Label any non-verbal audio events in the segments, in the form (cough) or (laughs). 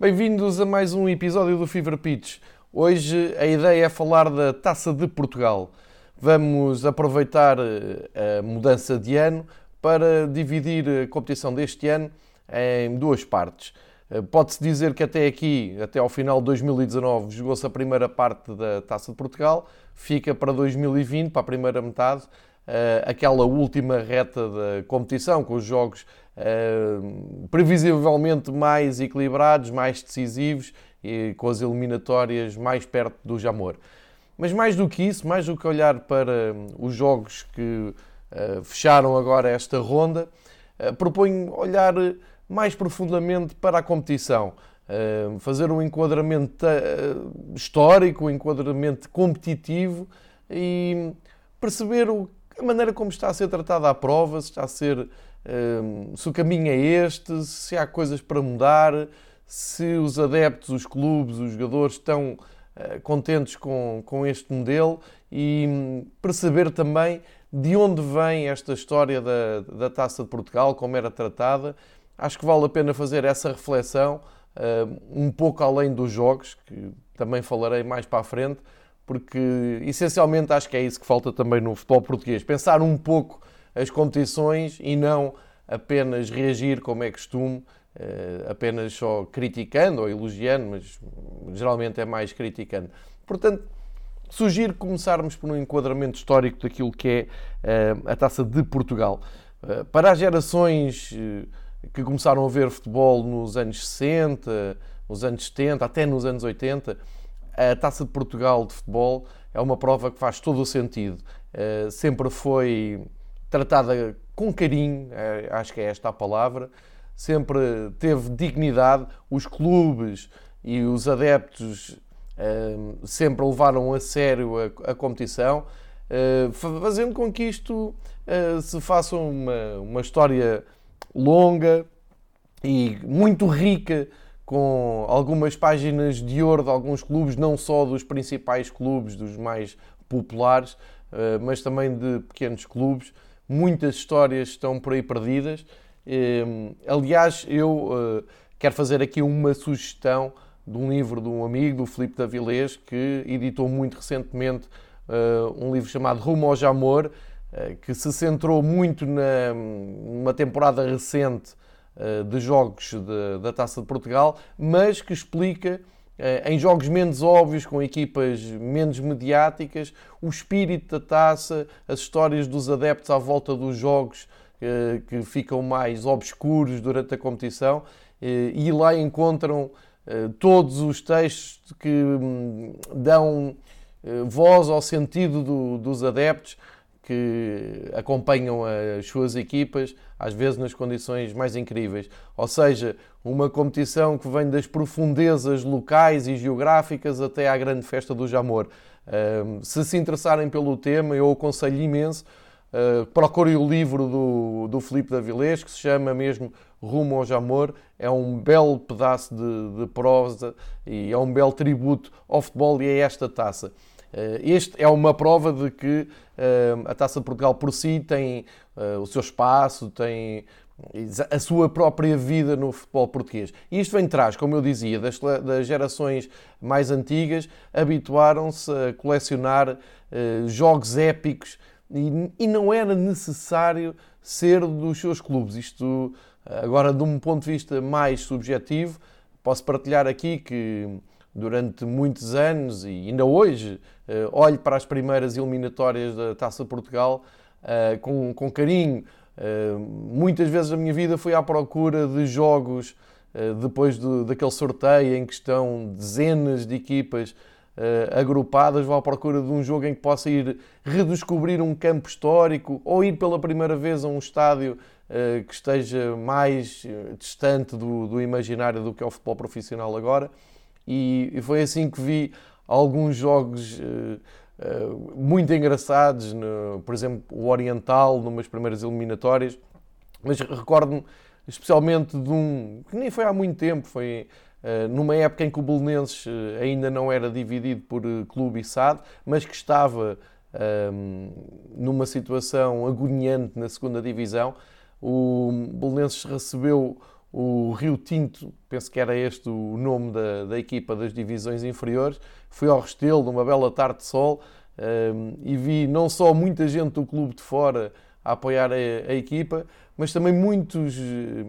Bem-vindos a mais um episódio do Fever Pitch. Hoje a ideia é falar da Taça de Portugal. Vamos aproveitar eh, a mudança de ano para dividir a competição deste ano em duas partes. Eh, pode-se dizer que até aqui, até ao final de 2019, jogou-se a primeira parte da Taça de Portugal, fica para 2020, para a primeira metade, eh, aquela última reta da competição, com os jogos uh, previsivelmente mais equilibrados, mais decisivos e com as eliminatórias mais perto do Jamor. Mas mais do que isso, mais do que olhar para os jogos que uh, fecharam agora esta ronda, uh, proponho olhar mais profundamente para a competição. Uh, fazer um enquadramento histórico, um enquadramento competitivo e perceber a maneira como está a ser tratada a prova, se está a ser se o caminho é este, se há coisas para mudar, se os adeptos, os clubes, os jogadores estão uh, contentes com, com este modelo e um, perceber também de onde vem esta história da, da Taça de Portugal, como era tratada. Acho que vale a pena fazer essa reflexão, uh, um pouco além dos jogos, que também falarei mais para a frente, porque essencialmente acho que é isso que falta também no futebol português. Pensar um pouco as competições e não apenas reagir como é costume, eh, apenas só criticando ou elogiando, mas geralmente é mais criticando. Portanto, sugiro começarmos por um enquadramento histórico daquilo que é eh, a Taça de Portugal. Eh, para as gerações que começaram a ver futebol nos anos 60, nos anos 70, até nos anos 80, a Taça de Portugal de futebol é uma prova que faz todo o sentido. Sempre foi tratada com carinho, é, acho que é esta a palavra, sempre teve dignidade, os clubes e os adeptos ehm, sempre levaram a sério a, competição, eh, fazendo com que isto eh, se faça uma, uma história longa e muito rica, com algumas páginas de ouro de alguns clubes, não só dos principais clubes, dos mais populares, eh, mas também de pequenos clubes muitas histórias estão por aí perdidas. Ehm, aliás, eu eh, quero fazer aqui uma sugestão de um livro de um amigo, do Filipe Davilés, que editou muito recentemente eh, um livro chamado Rumo ao Jamor, eh, que se centrou muito numa temporada recente de jogos da Taça de Portugal, mas que explica em jogos menos óbvios, com equipas menos mediáticas, o espírito da taça, as histórias dos adeptos à volta dos jogos eh, que ficam mais obscuros durante a competição, eh, e lá encontram eh, todos os textos que hum, dão voz ao sentido do, dos adeptos que acompanham as suas equipas, às vezes nas condições mais incríveis. Ou seja, uma competição que vem das profundezas locais e geográficas até à grande festa do Jamor. se se interessarem pelo tema, eu aconselho imenso. Uh, procurem o livro do, do Filipe Davilés, que se chama mesmo Rumo ao Jamor. É um belo pedaço de, de prosa e é um belo tributo ao futebol e a esta taça. Eh, este é uma prova de que eh, a Taça de Portugal por si tem eh, o seu espaço, tem a sua própria vida no futebol português. E isto vem trás, como eu dizia, das, gerações mais antigas, habituaram-se a colecionar jogos épicos e, não era necessário ser dos seus clubes. Isto, agora, de um ponto de vista mais subjetivo, posso partilhar aqui que durante muitos anos e ainda hoje olho para as primeiras eliminatórias da Taça Portugal uh, com, com carinho. Uh, muitas vezes a minha vida foi à procura de jogos depois de, daquele sorteio em que estão dezenas de equipas agrupadas, vou à procura de um jogo em que possa ir redescobrir um campo histórico ou ir pela primeira vez a um estádio que esteja mais distante do, do imaginário do que é o futebol profissional agora e, foi assim que vi alguns jogos uh, muito engraçados, no, por exemplo, o Oriental, numas primeiras eliminatórias, mas recordo-me especialmente de um que nem foi há muito tempo, foi uh, numa época em que o Belenenses ainda não era dividido por clube e SAD, mas que estava numa situação agoniante na segunda divisão. O Belenenses recebeu o Rio Tinto, penso que era este o nome da, da equipa das divisões inferiores. Fui ao Restelo numa bela tarde de sol um, e vi não só muita gente do clube de fora a apoiar a, a equipa, mas também muitos uh,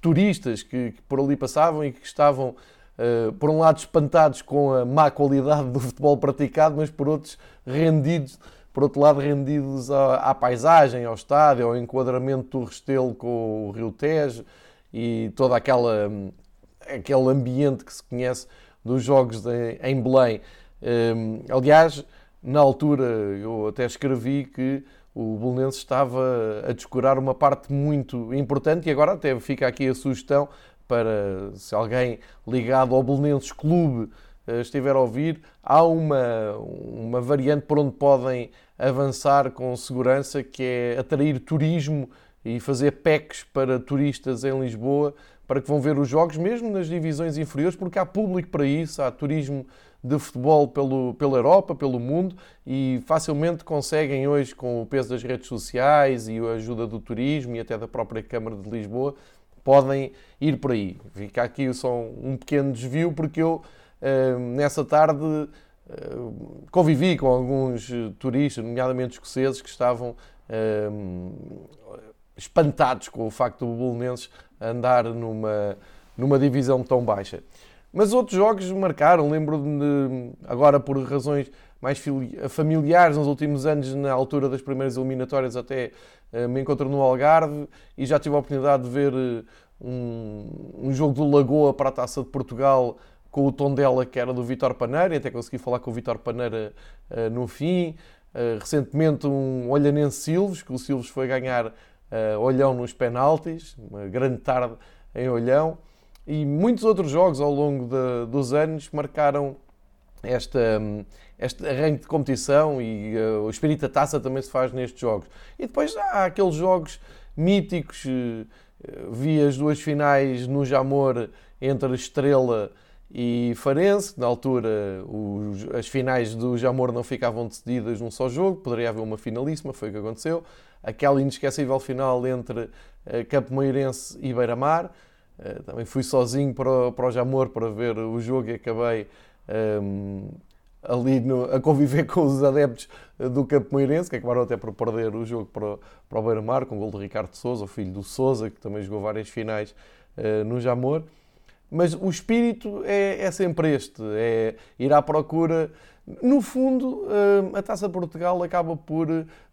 turistas que, que, por ali passavam e que estavam, uh, por um lado, espantados com a má qualidade do futebol praticado, mas por outros, rendidos por outro lado, rendidos à, à, paisagem, ao estádio, ao enquadramento do Restelo com o Rio Tejo e todo aquela, aquele ambiente que se conhece dos jogos de, em Belém. Um, aliás, na altura eu até escrevi que o Bolonense estava a descurar uma parte muito importante e agora até fica aqui a sugestão para se alguém ligado ao Bolonenses Clube eh, estiver a ouvir, há uma, uma variante por onde podem avançar com segurança que é atrair turismo e fazer PECs para turistas em Lisboa para que vão ver os jogos, mesmo nas divisões inferiores, porque há público para isso, há turismo de futebol pelo, pela Europa, pelo mundo e facilmente conseguem hoje, com o peso das redes sociais e a ajuda do turismo e até da própria Câmara de Lisboa, podem ir por aí. Fica aqui só um pequeno desvio, porque eu eh, nessa tarde eh, convivi com alguns turistas, nomeadamente escoceses, que estavam eh, espantados com o facto do Bolonenses andar numa, numa divisão tão baixa. Mas outros jogos marcaram, lembro-me agora por razões mais familiares, nos últimos anos, na altura das primeiras eliminatórias, até uh, me encontro no Algarve e já tive a oportunidade de ver uh, um, um, jogo do Lagoa para a Taça de Portugal com o tom dela que era do Vitor Paneira, até consegui falar com o Vitor Paneira uh, no fim. recentemente um Olhanense Silves, que o Silves foi ganhar uh, Olhão nos penaltis, uma grande tarde em Olhão, e muitos outros jogos ao longo de, dos anos marcaram esta, este arranque de competição e uh, o espírito da taça também se faz nestes jogos. E depois há aqueles jogos míticos, uh, vi as duas finais no Jamor entre Estrela e Farense, na altura os, as finais do Jamor não ficavam decididas num só jogo, poderia haver uma finalíssima, foi o que aconteceu aquela inesquecível final entre uh, Campo Meirense e Beira-Mar. Uh, também fui sozinho para o, para o Jamor para ver o jogo e acabei um, ehm, ali no, a conviver (laughs) com os adeptos eh, do Campo Meirense, que acabaram até por perder o jogo para, para o Beira-Mar, com o gol de Ricardo Souza, o filho do Souza, que também jogou várias finais uh, no Jamor. Mas o espírito é, é sempre este, é ir à procura no fundo, a Taça de Portugal acaba por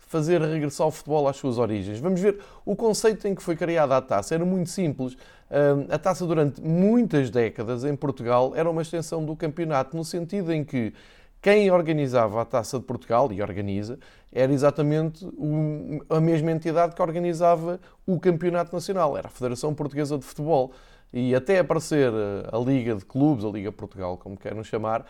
fazer regressar o futebol às suas origens. Vamos ver o conceito em que foi criada a taça. Era muito simples. A taça, durante muitas décadas em Portugal, era uma extensão do campeonato, no sentido em que quem organizava a Taça de Portugal, e organiza, era exatamente a mesma entidade que organizava o Campeonato Nacional, era a Federação Portuguesa de Futebol. E até aparecer a Liga de Clubes, a Liga Portugal, como queiram chamar,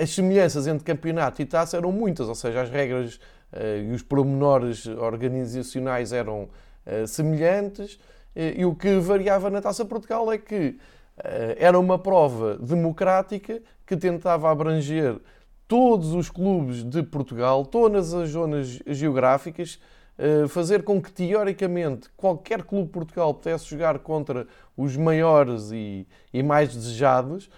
as semelhanças entre campeonato e taça eram muitas, ou seja, as regras eh, e os pormenores organizacionais eram eh, semelhantes, e o que variava na Taça Portugal é que eh, era uma prova democrática que tentava abranger todos os clubes de Portugal, todas as zonas geográficas, fazer com que, teoricamente, qualquer clube de Portugal pudesse jogar contra os maiores e, e mais desejados,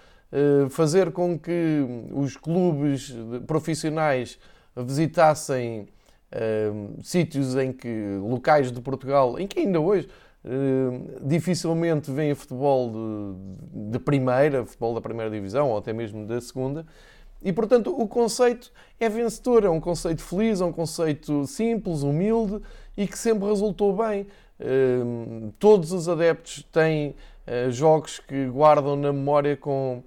fazer com que os clubes profissionais visitassem uh, sítios em que locais de Portugal, em que ainda hoje uh, dificilmente vêm futebol de, de, primeira, futebol da primeira divisão ou até mesmo da segunda. E portanto o conceito é vencedor, é um conceito feliz, é um conceito simples, humilde e que sempre resultou bem. Uh, todos os adeptos têm jogos que guardam na memória com,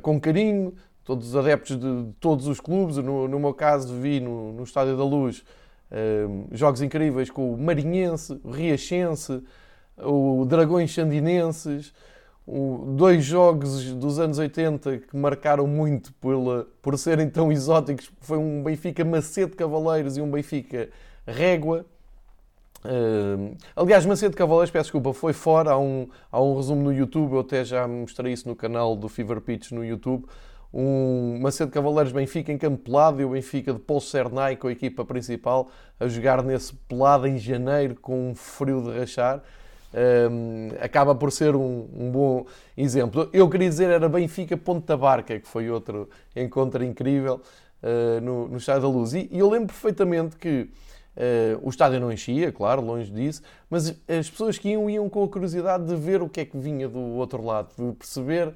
com carinho, todos os adeptos de, de todos os clubes. No, no, meu caso, vi no, no Estádio da Luz um, jogos incríveis com o Marinhense, o Riachense, o Dragões Sandinenses. O, dois jogos dos anos 80 que marcaram muito pela, por serem tão exóticos foi um Benfica Macedo Cavaleiros e um Benfica Régua. Uh, aliás, Macedo Cavaleiros, peço desculpa, foi fora. Há um, há um resumo no YouTube, eu até já mostrei isso no canal do Fever Pitch no YouTube um Macedo Cavaleiros Benfica em campo pelado e o Benfica de Paul Cernay com a equipa principal a jogar nesse pelado em janeiro com um frio de rachar. um, acaba por ser um, um, bom exemplo. Eu queria dizer era Benfica Ponta Barca, que foi outro encontro incrível uh, no, no Estádio da Luz. E, e eu lembro perfeitamente que Uh, o estádio não enchia, claro, longe disso, mas as pessoas que iam iam com a curiosidade de ver o que é que vinha do outro lado, de perceber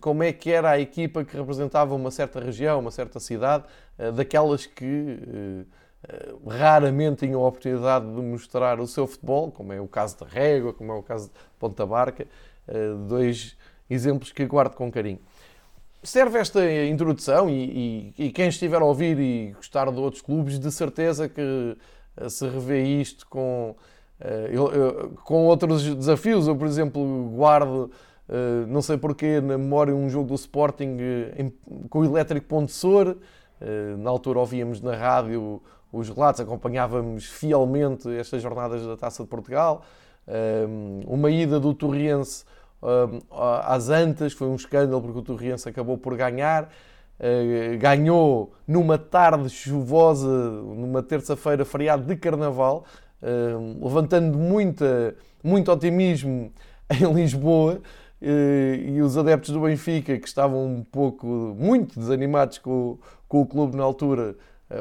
como é que era a equipa que representava uma certa região, uma certa cidade, uh, daquelas que raramente tinham a oportunidade de mostrar o seu futebol, como é o caso de Régua, como é o caso de Ponta Barca, dois exemplos que guardo com carinho serve esta introdução e, e, e, quem estiver a ouvir e gostar de outros clubes, de certeza que se revê isto com, eu, eu, com outros desafios. Eu, por exemplo, guardo, uh, não sei porquê, na memória um jogo do Sporting em, com o Elétrico Ponte Sor. Uh, na altura ouvíamos na rádio os relatos, acompanhávamos fielmente estas jornadas da Taça de Portugal. Uma ida do Torriense às Antas, foi um escândalo porque o Torriense acabou por ganhar. Uh, ganhou numa tarde chuvosa, numa terça-feira, feriado de Carnaval, uh, levantando muita, muito otimismo (laughs) em Lisboa. Uh, e os adeptos do Benfica, que estavam um pouco, muito desanimados com, com o clube na altura,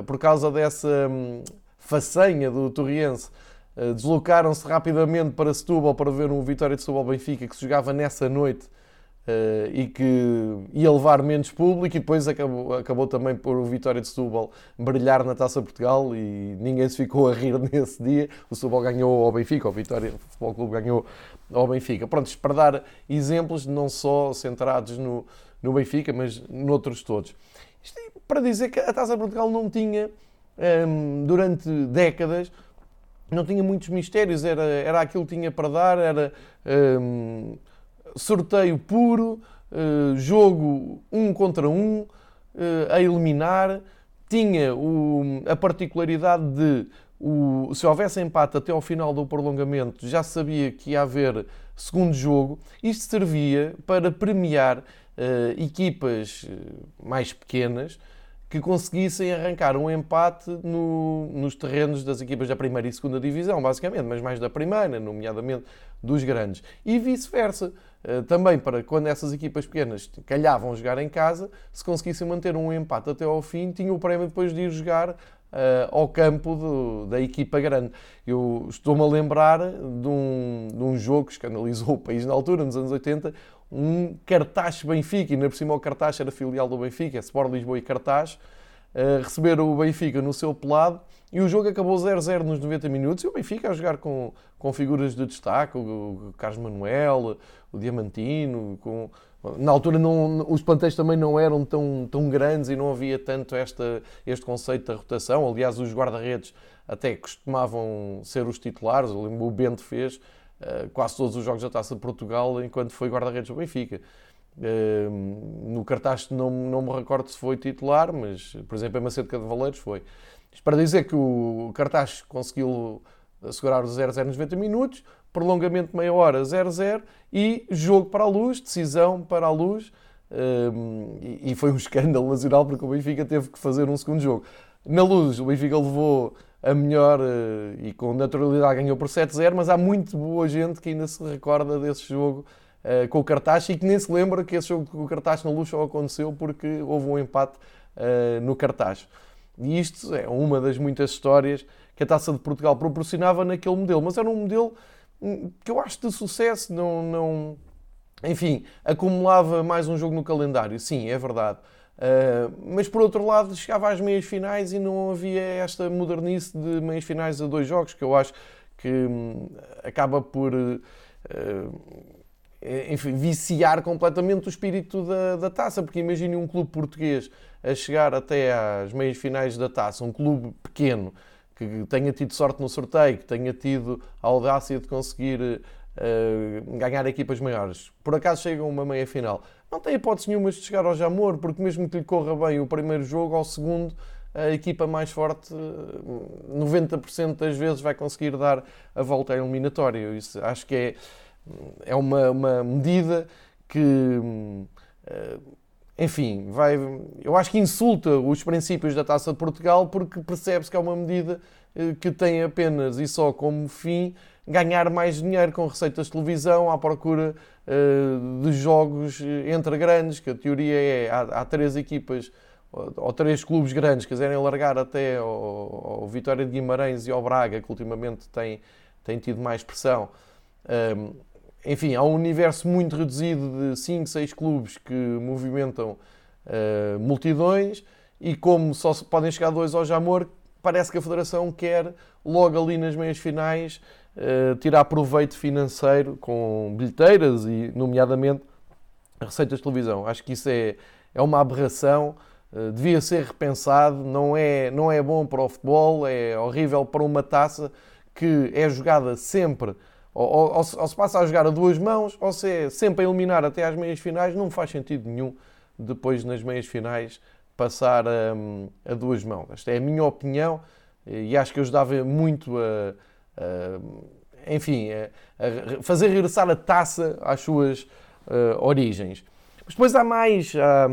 por causa dessa um, façanha do Torriense, eh, deslocaram-se rapidamente para Setúbal para ver um Vitória de Setúbal-Benfica que se jogava nessa noite uh, e que ia levar menos público e depois acabou, acabou também por o Vitória de Setúbal brilhar na Taça Portugal e ninguém se ficou a rir (laughs) nesse dia. O Setúbal ganhou ao Benfica, o Vitória Futebol Clube ganhou ao Benfica. Pronto, para dar exemplos não só centrados no, no Benfica, mas noutros todos. Isto é para dizer que a Taça Portugal não tinha, um, ehm, durante décadas, não tinha muitos mistérios, era, era aquilo que tinha para dar, era um, sorteio puro, uh, jogo um contra um, uh, a eliminar. Tinha o, a particularidade de, o, se houvesse empate até ao final do prolongamento, já sabia que ia haver segundo jogo. Isto servia para premiar uh, equipas mais pequenas que conseguissem arrancar um empate no, nos terrenos das equipas da primeira e segunda divisão, basicamente, mas mais da primeira, nomeadamente dos grandes. E vice-versa. Eh, também para quando essas equipas pequenas calhavam jogar em casa, se conseguissem manter um empate até ao fim, tinham o prémio depois de ir jogar Uh, ao campo do, da equipa grande. Eu estou-me a lembrar de um, de um jogo que escandalizou o país na altura, nos anos 80, um Cartaz Benfica, e na por cima o Cartaz era filial do Benfica, é Sport Lisboa e Cartaz, receberam o Benfica no seu pelado e o jogo acabou 0-0 nos 90 minutos e o Benfica a jogar com, com figuras de destaque, o, o Carlos Manuel, o Diamantino, com, na altura não, os plantéis também não eram tão, tão grandes e não havia tanto esta, este conceito da rotação. Aliás, os guarda-redes até costumavam ser os titulares. O Bento fez uh, quase todos os jogos da Taça de Portugal enquanto foi guarda-redes do Benfica. No cartaz não, não me recordo se foi titular, mas por exemplo, em Macedo Cavaleiros foi. Isto para dizer que o cartaz conseguiu assegurar o 0-0 nos 90 minutos, prolongamento de meia hora 0-0 e jogo para a luz, decisão para a luz. E foi um (laughs) escândalo nacional porque o Benfica teve que fazer um segundo jogo. Na luz, o Benfica levou a melhor uh, e com naturalidade ganhou por 7-0, mas há muito boa gente que ainda se recorda desse jogo uh, com o cartaz e que nem se lembra que esse jogo com o cartaz na luz só aconteceu porque houve um empate uh, no cartaz. E isto é uma das muitas histórias que a Taça de Portugal proporcionava naquele modelo, mas era um modelo hum, que eu acho de sucesso, não, não enfim, acumulava mais um jogo no calendário, sim, é verdade. Uh, mas por outro lado, chegava às meias finais e não havia esta modernice de meias finais a dois jogos, que eu acho que hum, acaba por uh, enfim, viciar completamente o espírito da, da taça, porque imagine um clube português a chegar até às meias finais da taça, um clube pequeno que tenha tido sorte no sorteio, que tenha tido a audácia de conseguir uh, ganhar equipas maiores, por acaso chega a uma meia final, não tem hipótese nenhuma de chegar ao Jamor, porque mesmo que lhe corra bem o primeiro jogo, ao segundo, a equipa mais forte, 90% eh, das vezes, vai conseguir dar a volta à eliminatória. Isso acho que é, é uma, uma medida que. Uh, enfim, vai, eu acho que insulta os princípios da Taça de Portugal porque percebe-se que é uma medida eh, que tem apenas e só como fim ganhar mais dinheiro com receitas de televisão à procura uh, de jogos entre grandes, que a teoria é há, há três equipas ou, três clubes grandes quiserem largar até ao, Vitória de Guimarães e ao Braga, que ultimamente tem, tem tido mais pressão. Um, enfim, há um universo muito reduzido de 5, 6 clubes que movimentam uh, multidões e como só podem chegar dois ao Jamor, parece que a Federação quer logo ali nas meias finais uh, tirar proveito financeiro com bilheteiras e, nomeadamente, receitas de televisão. Acho que isso é, é uma aberração. Uh, devia ser repensado, não é, não é bom para o futebol, é horrível para uma taça que é jogada sempre ou, ou, ou, se passa a jogar a duas mãos, ou se é sempre a eliminar até às meias finais, não faz sentido nenhum depois nas meias finais passar a, a duas mãos. Esta é a minha opinião e acho que ajudava muito a, a enfim, a, a, fazer regressar a taça às suas uh, origens. Mas depois há mais, há,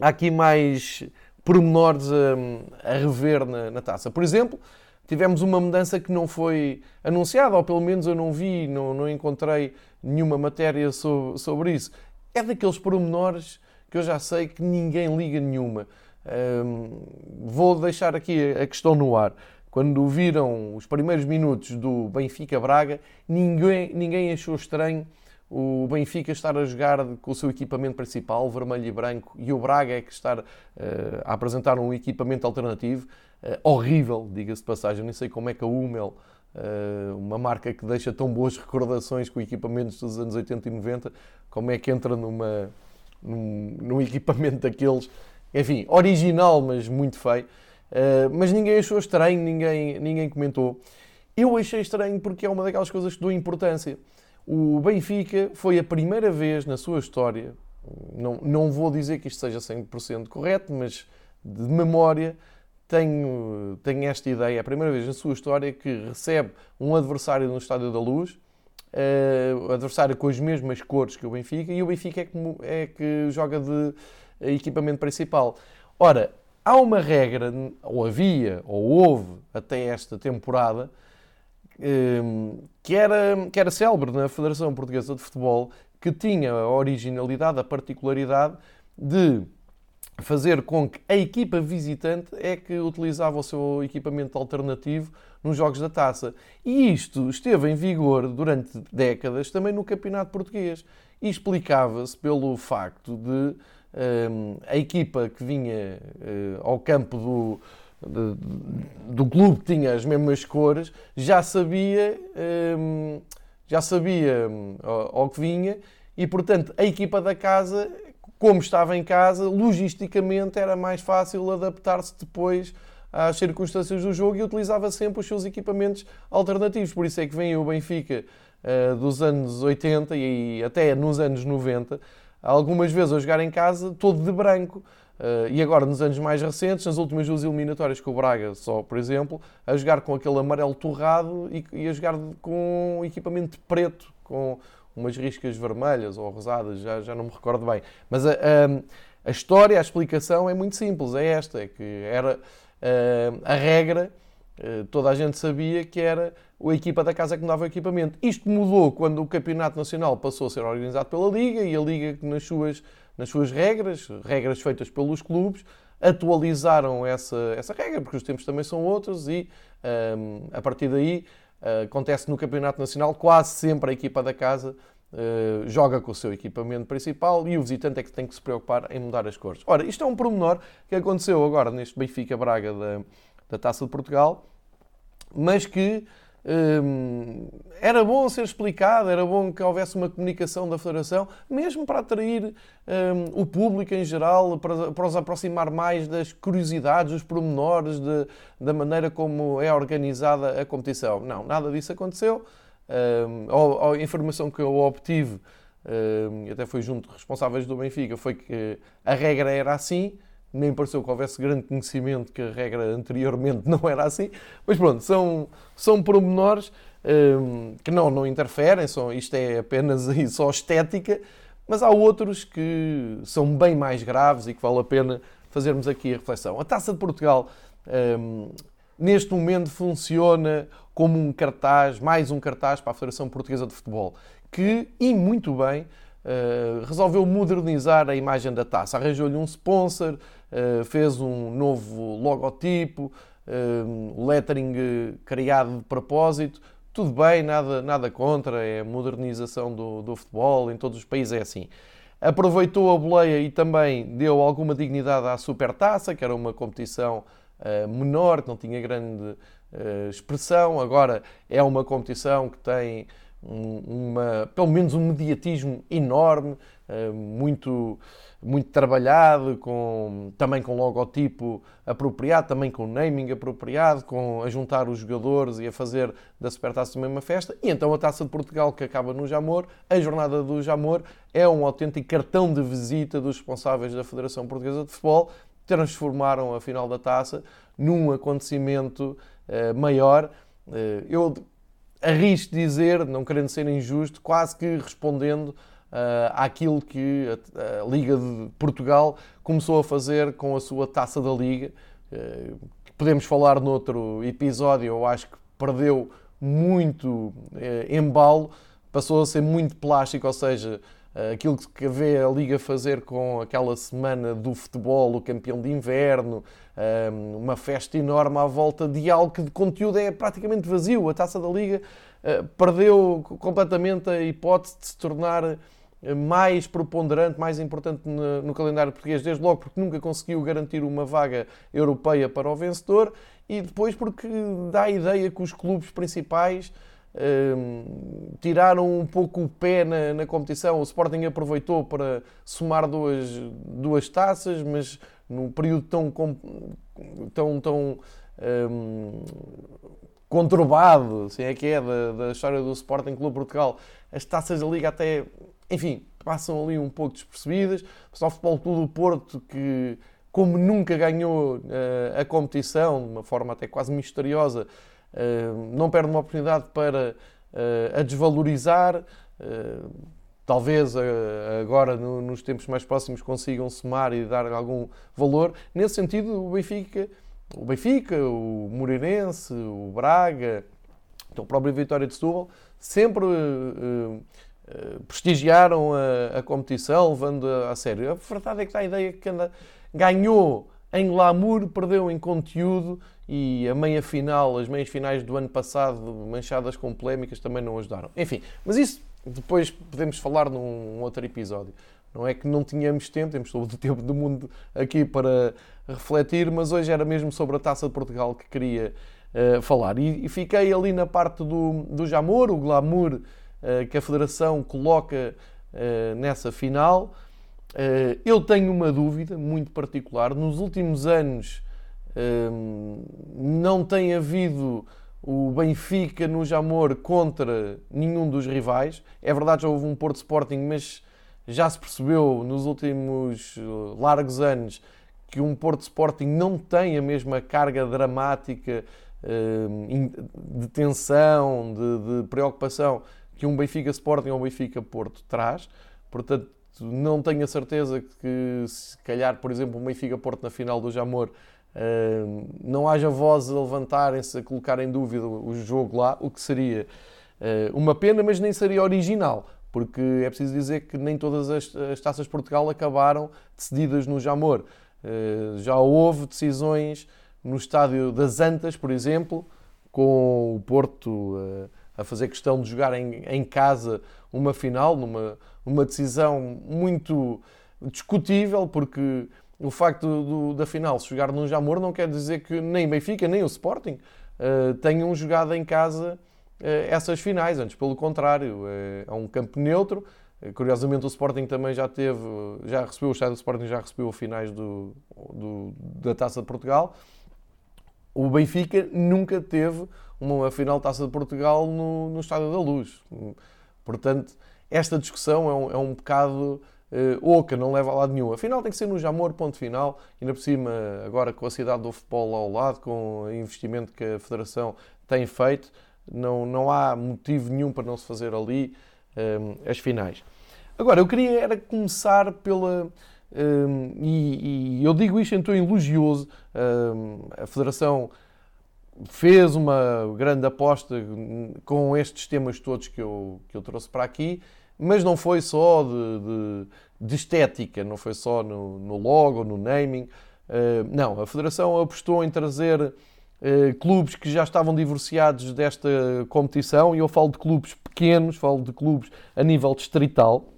há aqui mais pormenores a, a rever na, na taça. Por exemplo, tivemos uma mudança que não foi anunciada, ou pelo menos eu não vi, não, não encontrei nenhuma matéria sobre, sobre isso. É daqueles pormenores que eu já sei que ninguém liga nenhuma. vou deixar aqui a questão no ar. Quando viram os primeiros minutos do Benfica-Braga, ninguém, ninguém achou estranho o Benfica estar a jogar com o seu equipamento principal, vermelho e branco, e o Braga é que estar uh, a apresentar um equipamento alternativo. Uh, horrível, diga-se de passagem. Nem sei como é que a Hummel, uh, uma marca que deixa tão boas recordações com equipamentos dos anos 80 e 90, como é que entra numa, num, num equipamento daqueles, enfim, original, mas muito feio. mas ninguém achou estranho, ninguém, ninguém comentou. Eu achei estranho porque é uma daquelas coisas que dou importância. O Benfica foi a primeira vez na sua história, não, não vou dizer que isto seja 100% correto, mas de memória tenho, tenho esta ideia. É a primeira vez na sua história que recebe um adversário no Estádio da Luz, uh, adversário com as mesmas cores que o Benfica, e o Benfica é que, é que joga de equipamento principal. Ora, há uma regra, ou havia, ou houve até esta temporada, Ehm, que era, que era célebre na Federação Portuguesa de Futebol, que tinha a originalidade, a particularidade de fazer com que a equipa visitante é que utilizava o seu equipamento alternativo nos jogos da taça. E isto esteve em vigor durante décadas também no Campeonato Português. E explicava-se pelo facto de um, ehm, a equipa que vinha uh, ao campo do, de, do clube que tinha as mesmas cores, já sabia, hum, já sabia hum, ao, que vinha e, portanto, a equipa da casa, como estava em casa, logisticamente era mais fácil adaptar-se depois às circunstâncias do jogo e utilizava sempre os seus equipamentos alternativos. Por isso é que vem o Benfica uh, dos anos 80 e até nos anos 90, algumas vezes a jogar em casa todo de branco. Uh, e agora, nos anos mais recentes, nas últimas duas eliminatórias com o Braga, só por exemplo, a jogar com aquele amarelo torrado e, e a jogar com equipamento preto, com umas riscas vermelhas ou rosadas, já, já não me recordo bem. Mas a, a, a história, a explicação é muito simples, é esta, é que era uh, a regra, uh, toda a gente sabia que era a equipa da casa que dava o equipamento. Isto mudou quando o Campeonato Nacional passou a ser organizado pela Liga e a Liga, nas suas nas suas regras, regras feitas pelos clubes, atualizaram essa, essa regra, porque os tempos também são outros e um, a partir daí acontece no Campeonato Nacional, quase sempre a equipa da casa uh, joga com o seu equipamento principal e o visitante é que tem que se preocupar em mudar as cores. Ora, isto é um pormenor que aconteceu agora neste Benfica Braga da, da Taça de Portugal, mas que Hum, era bom ser explicado, era bom que houvesse uma comunicação da Federação, mesmo para atrair hum, o público em geral, para, para, os aproximar mais das curiosidades, dos pormenores, de, da maneira como é organizada a competição. Não, nada disso aconteceu. Hum, a, a, informação que eu obtive, hum, até foi junto de responsáveis do Benfica, foi que a regra era assim nem pareceu que houvesse grande conhecimento que a regra anteriormente (laughs) não era assim, mas pronto, são, são pormenores um, que não, não interferem, são, isto é apenas aí só estética, mas há outros que são bem mais graves e que vale a pena fazermos aqui a reflexão. A Taça de Portugal, um, neste momento funciona como um cartaz, mais um cartaz para a Federação Portuguesa de Futebol, que, e muito bem, Uh, resolveu modernizar a imagem da taça. Arranjou-lhe um sponsor, uh, fez um novo logotipo, uh, lettering criado de propósito. Tudo bem, nada, nada contra, é a modernização do, do futebol, em todos os países é assim. Aproveitou a boleia e também deu alguma dignidade à Supertaça, que era uma competição menor, que não tinha grande expressão. Agora é uma competição que tem uma, pelo menos um mediatismo enorme, eh, muito, muito trabalhado, com, também com logotipo apropriado, também com naming apropriado, com a juntar os jogadores e a fazer da Supertaça também uma festa. E então a Taça de Portugal, que acaba no Jamor, a Jornada do Jamor, é um autêntico cartão de visita dos responsáveis da Federação Portuguesa de Futebol, transformaram a final da Taça num acontecimento uh, maior. Uh, eu arrisco dizer, não querendo ser injusto, quase que respondendo uh, àquilo que a, a, Liga de Portugal começou a fazer com a sua taça da Liga. Uh, podemos falar noutro episódio, eu acho que perdeu muito uh, embalo, passou a ser muito plástico, ou seja, aquilo que vê a Liga fazer com aquela semana do futebol, o campeão de inverno, uma festa enorme à volta de algo que de conteúdo é praticamente vazio. A taça da Liga eh, perdeu completamente a hipótese de se tornar eh, mais preponderante, mais importante no, calendário português, desde logo porque nunca conseguiu garantir uma vaga europeia para o vencedor e depois porque dá a ideia que os clubes principais tiraram um pouco o pé na, na, competição. O Sporting aproveitou para somar duas, duas taças, mas num período tão, tão, tão um, conturbado, assim é que é, da, da história do Sporting Clube Portugal, as taças da Liga até, enfim, passam ali um pouco despercebidas. Só o Futebol Clube do Porto, que como nunca ganhou uh, a competição, de uma forma até quase misteriosa, não perde uma oportunidade para uh, a desvalorizar. talvez agora, no, nos tempos mais próximos, consigam somar e dar algum valor. Nesse sentido, o Benfica o Benfica, o Moreirense, o Braga, então, o próprio Vitória de Setúbal, sempre prestigiaram a, a, competição, levando a, a, sério. A verdade é que a ideia que anda, ganhou em glamour, perdeu em conteúdo e a meia final, as meias finais do ano passado, manchadas com polémicas, também não ajudaram. Enfim, mas isso depois podemos falar num outro episódio. Não é que não tínhamos tempo, temos todo o tempo do mundo aqui para refletir, mas hoje era mesmo sobre a Taça de Portugal que queria uh, falar. E, e, fiquei ali na parte do, do Jamor, o glamour uh, que a Federação coloca uh, nessa final. Eu tenho uma dúvida muito particular. Nos últimos anos não tem havido o Benfica no Jamor contra nenhum dos rivais. É verdade, já houve um Porto Sporting, mas já se percebeu nos últimos eh, largos anos que um Porto Sporting não tem a mesma carga dramática eh, de tensão, de preocupação que um Benfica Sporting ou um Benfica Porto traz. Portanto, não tenho a certeza que, se calhar, por exemplo, um Benfica Porto na final do Jamor Uh, não haja vozes a levantarem-se, a colocar em dúvida o jogo lá, o que seria uh, uma pena, mas nem seria original, porque é preciso dizer que nem todas as, as taças de Portugal acabaram decididas no Jamor. Uh, já houve decisões no estádio das Antas, por exemplo, com o Porto a fazer questão de jogar em, em casa uma final, numa uma decisão muito discutível, porque o facto do, da final se jogar no Jamor não quer dizer que nem Benfica nem o Sporting uh, tenham jogado em casa uh, essas finais. Antes, pelo contrário, é, é um campo neutro. Curiosamente, o Sporting também já teve, já recebeu, o estádio do Sporting já recebeu finais do, do, da Taça de Portugal. O Benfica nunca teve uma final Taça de Portugal no, no Estádio da Luz. Portanto, esta discussão é um, é um bocado uh, oca, não leva a lado nenhum. Afinal, tem que ser no Jamor, ponto final. Ainda por cima, agora com a cidade do futebol ao lado, com o investimento que a Federação tem feito, não, não há motivo nenhum para não se fazer ali um, eh, as finais. Agora, eu queria era começar pela. Um, e, e, eu digo isto em tom elogioso. Um, a Federação fez uma grande aposta com estes temas todos que eu, que eu trouxe para aqui, mas não foi só de, de, de estética, não foi só no, no logo, no naming. Uh, não, a Federação apostou em trazer uh, clubes que já estavam divorciados desta competição, e eu falo de clubes pequenos, falo de clubes a nível distrital,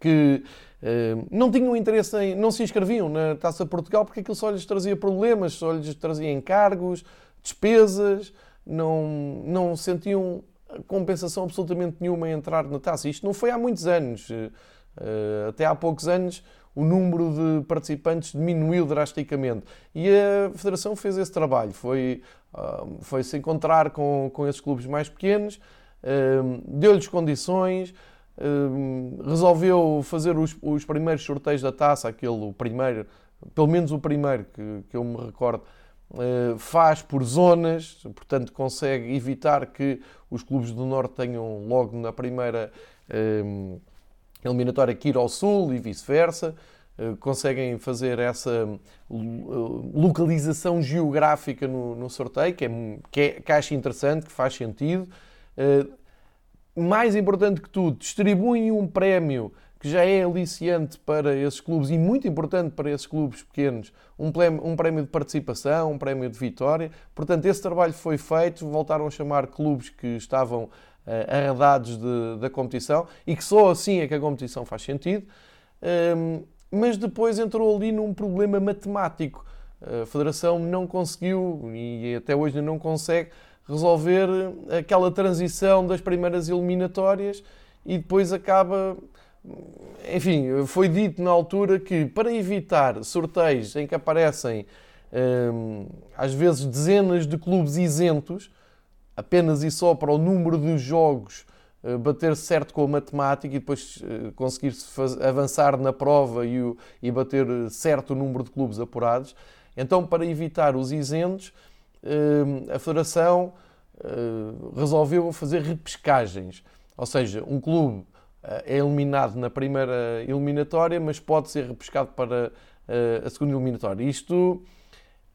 que uh, não tinham interesse em, não se inscreviam na Taça Portugal porque aquilo só lhes trazia problemas, só lhes trazia encargos, despesas, não, não sentiam compensação absolutamente nenhuma em entrar na taça. Isto não foi há muitos anos. Eh, até há poucos anos o número de participantes diminuiu drasticamente. E a Federação fez esse trabalho, foi, ah, foi se encontrar com, com esses clubes mais pequenos, eh, deu-lhes condições, eh, resolveu fazer os, os primeiros sorteios da taça, aquele primeiro, pelo menos o primeiro que, que eu me recordo, eh, faz por zonas, portanto consegue evitar que os clubes do Norte tenham logo na primeira eh, eliminatória que ir ao Sul e vice-versa. Uh, conseguem fazer essa localização geográfica no, no sorteio, que, é, que, é, que acho interessante, que faz sentido. Mais importante que tudo, distribuem um prémio que já é aliciante para esses clubes e muito importante para esses clubes pequenos, um prémio, um prémio de participação, um prémio de vitória. Portanto, esse trabalho foi feito, voltaram a chamar clubes que estavam uh, arredados de, da competição e que só assim é que a competição faz sentido. Um, ehm, mas depois entrou ali num problema matemático. A Federação não conseguiu e até hoje não consegue resolver aquela transição das primeiras eliminatórias e depois acaba enfim, foi dito na altura que para evitar sorteios em que aparecem hum, às vezes dezenas de clubes isentos, apenas e só para o número de jogos uh, bater certo com a matemática e depois uh, conseguir avançar na prova e, o, e, bater certo o número de clubes apurados. Então, para evitar os isentos, uh, a Federação resolveu fazer repescagens. Ou seja, um clube é eliminado na primeira eliminatória, mas pode ser repescado para eh, a segunda eliminatória. Isto,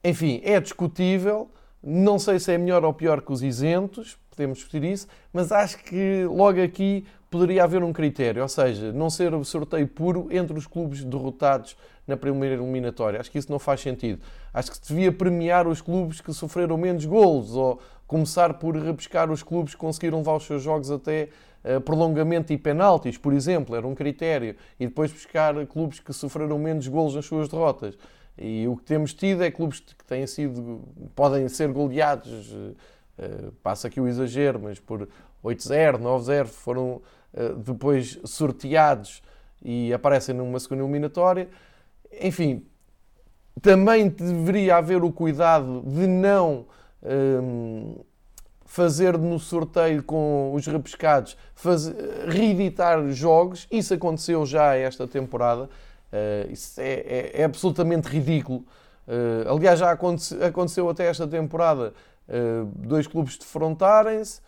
enfim, é discutível. Não sei se é melhor ou pior que os isentos, podemos discutir isso, mas acho que logo aqui poderia haver um critério, ou seja, não ser o sorteio puro entre os clubes derrotados na primeira eliminatória. Acho que isso não faz sentido. Acho que se devia premiar os clubes que sofreram menos golos ou começar por repescar os clubes que conseguiram levar os seus jogos até prolongamento e penaltis, por exemplo, era um critério, e depois buscar clubes que sofreram menos golos nas suas derrotas. E o que temos tido é clubes que têm sido, podem ser goleados, uh, passa aqui o exagero, mas por 8-0, 9-0, foram depois sorteados e aparecem numa segunda eliminatória. Enfim, também deveria haver o cuidado de não um, fazer no sorteio com os repescados, fazer, reeditar jogos. Isso aconteceu já esta temporada. Uh, isso é, é, é, absolutamente ridículo. Uh, aliás, já aconteceu, até esta temporada uh, dois clubes defrontarem-se,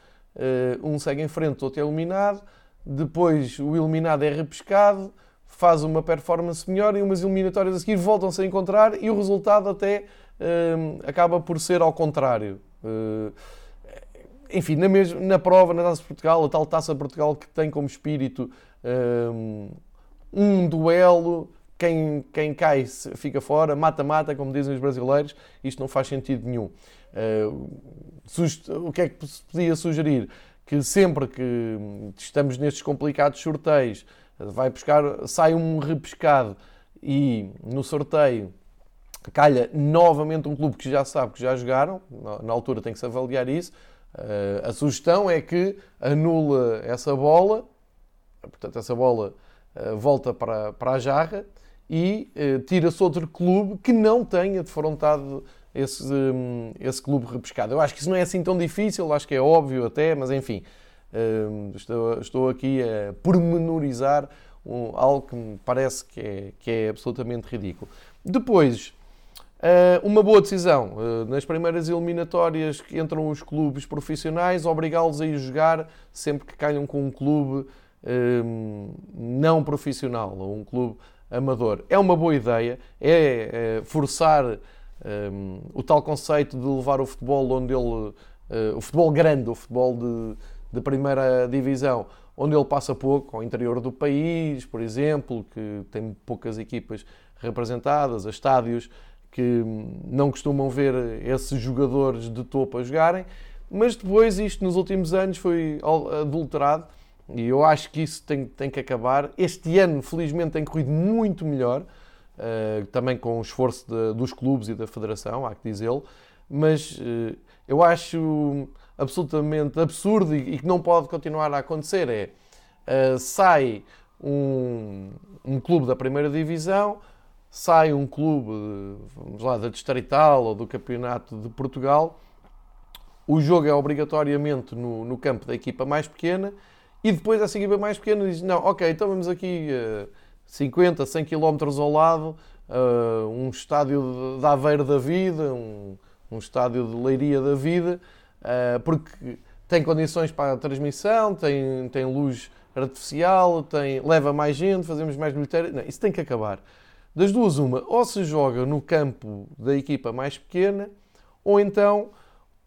um segue em frente, outro é eliminado. Depois o eliminado é repescado, faz uma performance melhor e umas eliminatórias a seguir voltam-se a encontrar e o resultado até acaba por ser ao contrário. Enfim, na, mesma, na prova, na Taça de Portugal, a tal Taça de Portugal que tem como espírito um, um duelo, quem, quem cai fica fora, mata-mata, como dizem os brasileiros, isto não faz sentido nenhum. Uh, o que é que se podia sugerir? Que sempre que estamos nestes complicados sorteios, vai buscar, sai um repescado e no sorteio calha novamente um clube que já sabe que já jogaram, na altura tem que se avaliar isso. Uh, a sugestão é que anula essa bola, portanto, essa bola uh, volta para, para a jarra e uh, tira-se outro clube que não tenha defrontado esse, um, esse clube repescado. Eu acho que isso não é assim tão difícil, acho que é óbvio até, mas enfim, estou, estou aqui a pormenorizar um, algo que me parece que é, que é absolutamente ridículo. Depois, uma boa decisão. Uh, nas primeiras eliminatórias que entram os clubes profissionais, obrigá-los a ir jogar sempre que calham com um clube uh, não profissional ou um clube amador. É uma boa ideia, é forçar um, o tal conceito de levar o futebol onde ele, o futebol grande, o futebol de, de primeira divisão, onde ele passa pouco, ao interior do país, por exemplo, que tem poucas equipas representadas, a estádios que não costumam ver esses jogadores de topo a jogarem, mas depois isto nos últimos anos foi adulterado e eu acho que isso tem, tem que acabar. Este ano, felizmente, tem corrido muito melhor, uh, também com o esforço de, dos clubes e da federação, há que dizê-lo, mas uh, eu acho absolutamente absurdo e, que não pode continuar a acontecer é uh, sai um, um clube da primeira divisão, sai um clube, vamos lá, da Distrital ou do Campeonato de Portugal, o jogo é obrigatoriamente no, no campo da equipa mais pequena e depois essa equipa mais pequena diz: Não, ok, então vamos aqui uh, 50, 100 km ao lado, uh, um estádio de Aveiro da vida, um, um estádio de Leiria da vida, uh, porque tem condições para a transmissão, tem, tem luz artificial, tem, leva mais gente, fazemos mais bilheteira. Não, isso tem que acabar. Das duas, uma, ou se joga no campo da equipa mais pequena, ou então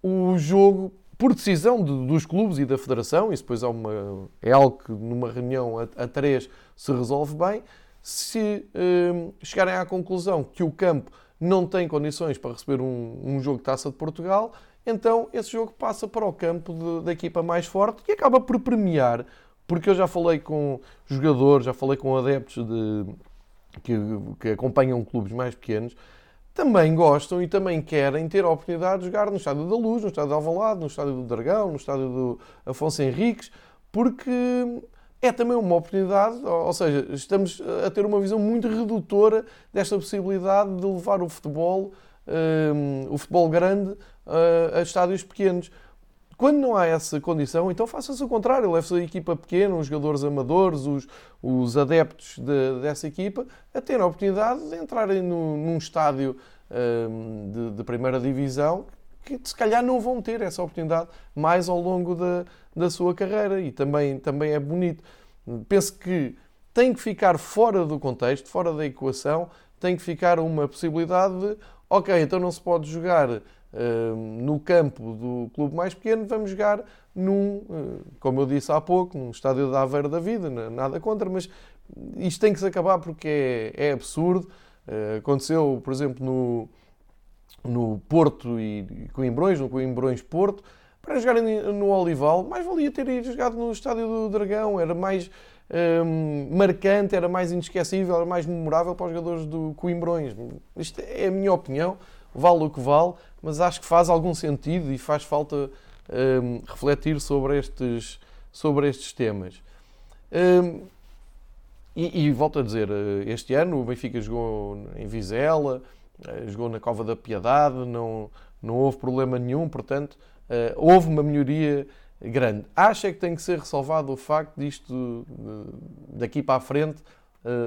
o jogo por decisão de, dos clubes e da federação, isso depois é, uma, é algo que numa reunião a, a três se resolve bem, se um, chegarem à conclusão que o campo não tem condições para receber um, um, jogo de taça de Portugal, então esse jogo passa para o campo de, da equipa mais forte e acaba por premiar, porque eu já falei com jogadores, já falei com adeptos de, que, que acompanham clubes mais pequenos, também gostam e também querem ter a oportunidade de jogar no Estádio da Luz, no Estádio de Alvalade, no Estádio do Dragão, no Estádio do Afonso Henriques, porque é também uma oportunidade, ou seja, estamos a ter uma visão muito redutora desta possibilidade de levar o futebol, um, o futebol grande, a, a estádios pequenos. Quando não há essa condição, então faça-se o contrário, leve-se a equipa pequena, os jogadores amadores, os, os adeptos de, dessa equipa, a ter a oportunidade de entrarem no, num estádio um, de, de, primeira divisão que se calhar não vão ter essa oportunidade mais ao longo da, da sua carreira e também, também é bonito. Penso que tem que ficar fora do contexto, fora da equação, tem que ficar uma possibilidade de, ok, então não se pode jogar no campo do clube mais pequeno, vamos jogar num, uh, como eu disse há pouco, num estádio da Aveira da Vida, nada contra, mas isto tem que se acabar porque é, é absurdo. Uh, aconteceu, por exemplo, no, no Porto e Coimbrões, no Coimbrões Porto, para jogarem no Olival, mais valia ter jogado no estádio do Dragão, era mais marcante, era mais inesquecível, era mais memorável para os jogadores do Coimbrões. Isto é a minha opinião vale o que vale, mas acho que faz algum sentido e faz falta um, refletir sobre estes, sobre estes temas. Um, e, e, volto a dizer, eh, este ano o Benfica jogou em Vizela, eh, jogou na Cova da Piedade, não, não houve problema nenhum, portanto, uh, houve uma melhoria grande. Acho é que tem que ser ressalvado o facto disto, daqui para a frente, eh,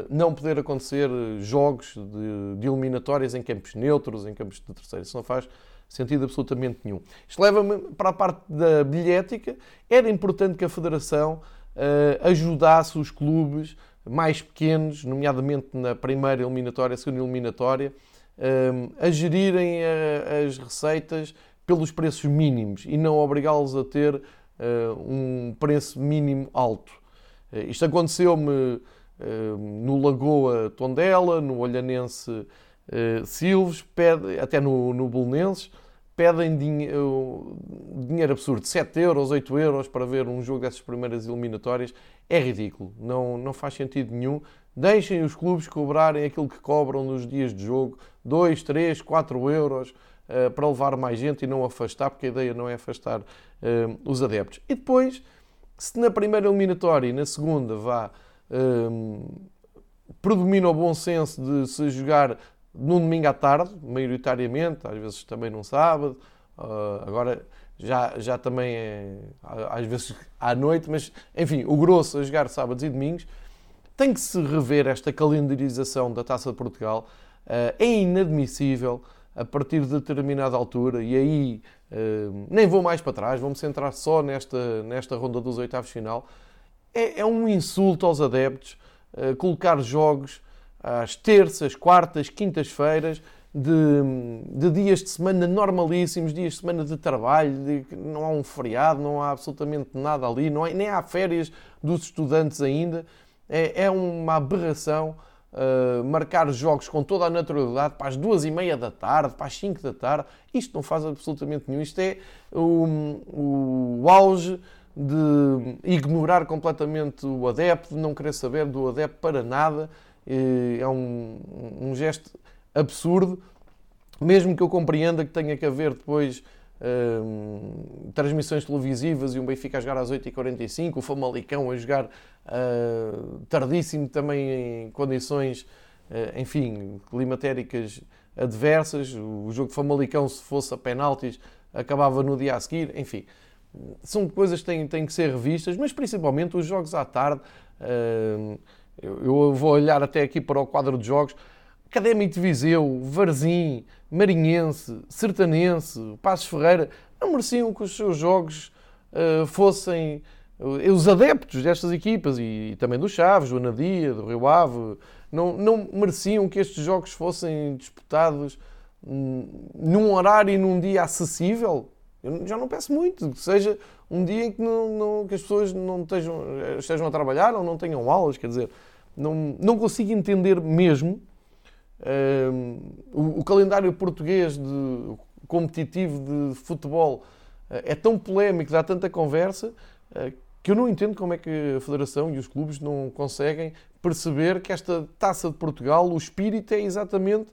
não poder acontecer eh, jogos de, de eliminatórias em campos neutros, em campos de terceiro. Isso não faz sentido absolutamente nenhum. Isto leva-me para a parte da bilhética. Era importante que a Federação uh, ajudasse os clubes mais pequenos, nomeadamente na primeira eliminatória, segunda eliminatória, uh, a gerirem a, as receitas pelos preços mínimos e não obrigá-los a ter uh, um preço mínimo alto. isto aconteceu-me no Lagoa Tondela, no Olhanense eh, Silves, pede, até no, no Bolonenses, pedem dinheiro, dinheiro absurdo, 7 euros, 8 euros para ver um jogo dessas primeiras eliminatórias. É ridículo, não, não faz sentido nenhum. Deixem os clubes cobrarem aquilo que cobram nos dias de jogo, 2, 3, 4 euros, uh, para levar mais gente e não afastar, porque a ideia não é afastar uh, os adeptos. E depois, se na primeira eliminatória e na segunda vá predomina o bom senso de se jogar num domingo à tarde, maioritariamente, às vezes também num sábado, uh, agora já, já também é às vezes à noite, mas enfim, o grosso a jogar sábados e domingos. Tem que se rever esta calendarização da Taça de Portugal. Uh, é inadmissível a partir de determinada altura, e aí uh, nem vou mais para trás, vou-me centrar só nesta, nesta ronda dos oitavos final é, é um insulto aos adeptos uh, colocar jogos às terças, quartas, quintas-feiras de, de, dias de semana normalíssimos, dias de semana de trabalho, de, não há um feriado, não há absolutamente nada ali, não há, nem há férias dos estudantes ainda. É, é uma aberração uh, marcar jogos com toda a naturalidade para as duas e meia da tarde, para as cinco da tarde. Isto não faz absolutamente nenhum. Isto é o, o auge de ignorar completamente o adepto, de não querer saber do adepto para nada. É um, um gesto absurdo, mesmo que eu compreenda que tenha que haver depois uh, transmissões televisivas e um Benfica a jogar às 8h45, o Famalicão a jogar uh, tardíssimo também em condições, uh, enfim, climatéricas adversas. O jogo Famalicão, se fosse a penaltis, acabava no dia a seguir, enfim. São coisas que têm, têm que ser revistas, mas principalmente os jogos à tarde. eu vou olhar até aqui para o quadro de jogos. Académico de Viseu, Varzim, Marinhense, Sertanense, Passos Ferreira, não mereciam que os seus jogos uh, fossem uh, os adeptos destas equipas e, e, também do Chaves, do Anadia, do Rio Ave, não, não mereciam que estes jogos fossem disputados hum, num horário e num dia acessível. Eu já não peço muito, que seja um dia em que, não, não, que as pessoas não estejam, estejam a trabalhar ou não tenham aulas, quer dizer, não, não consigo entender mesmo o, o, calendário português de, competitivo de futebol uh, é tão polémico, dá tanta conversa, uh, que eu não entendo como é que a Federação e os clubes não conseguem perceber que esta taça de Portugal, o espírito é exatamente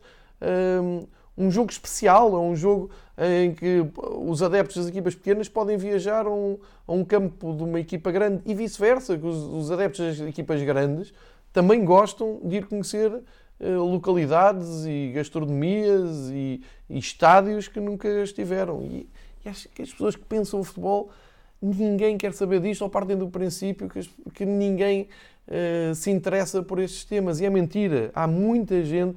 um jogo especial, é um jogo em que os adeptos das equipas pequenas podem viajar a um, a um campo de uma equipa grande e vice-versa, que os, os adeptos das equipas grandes também gostam de ir conhecer eh, localidades e gastronomias e, e, estádios que nunca estiveram. E, e, acho que as pessoas que pensam o futebol, ninguém quer saber disto ou partem do princípio que, que ninguém uh, se interessa por estes temas. E é mentira. Há muita gente,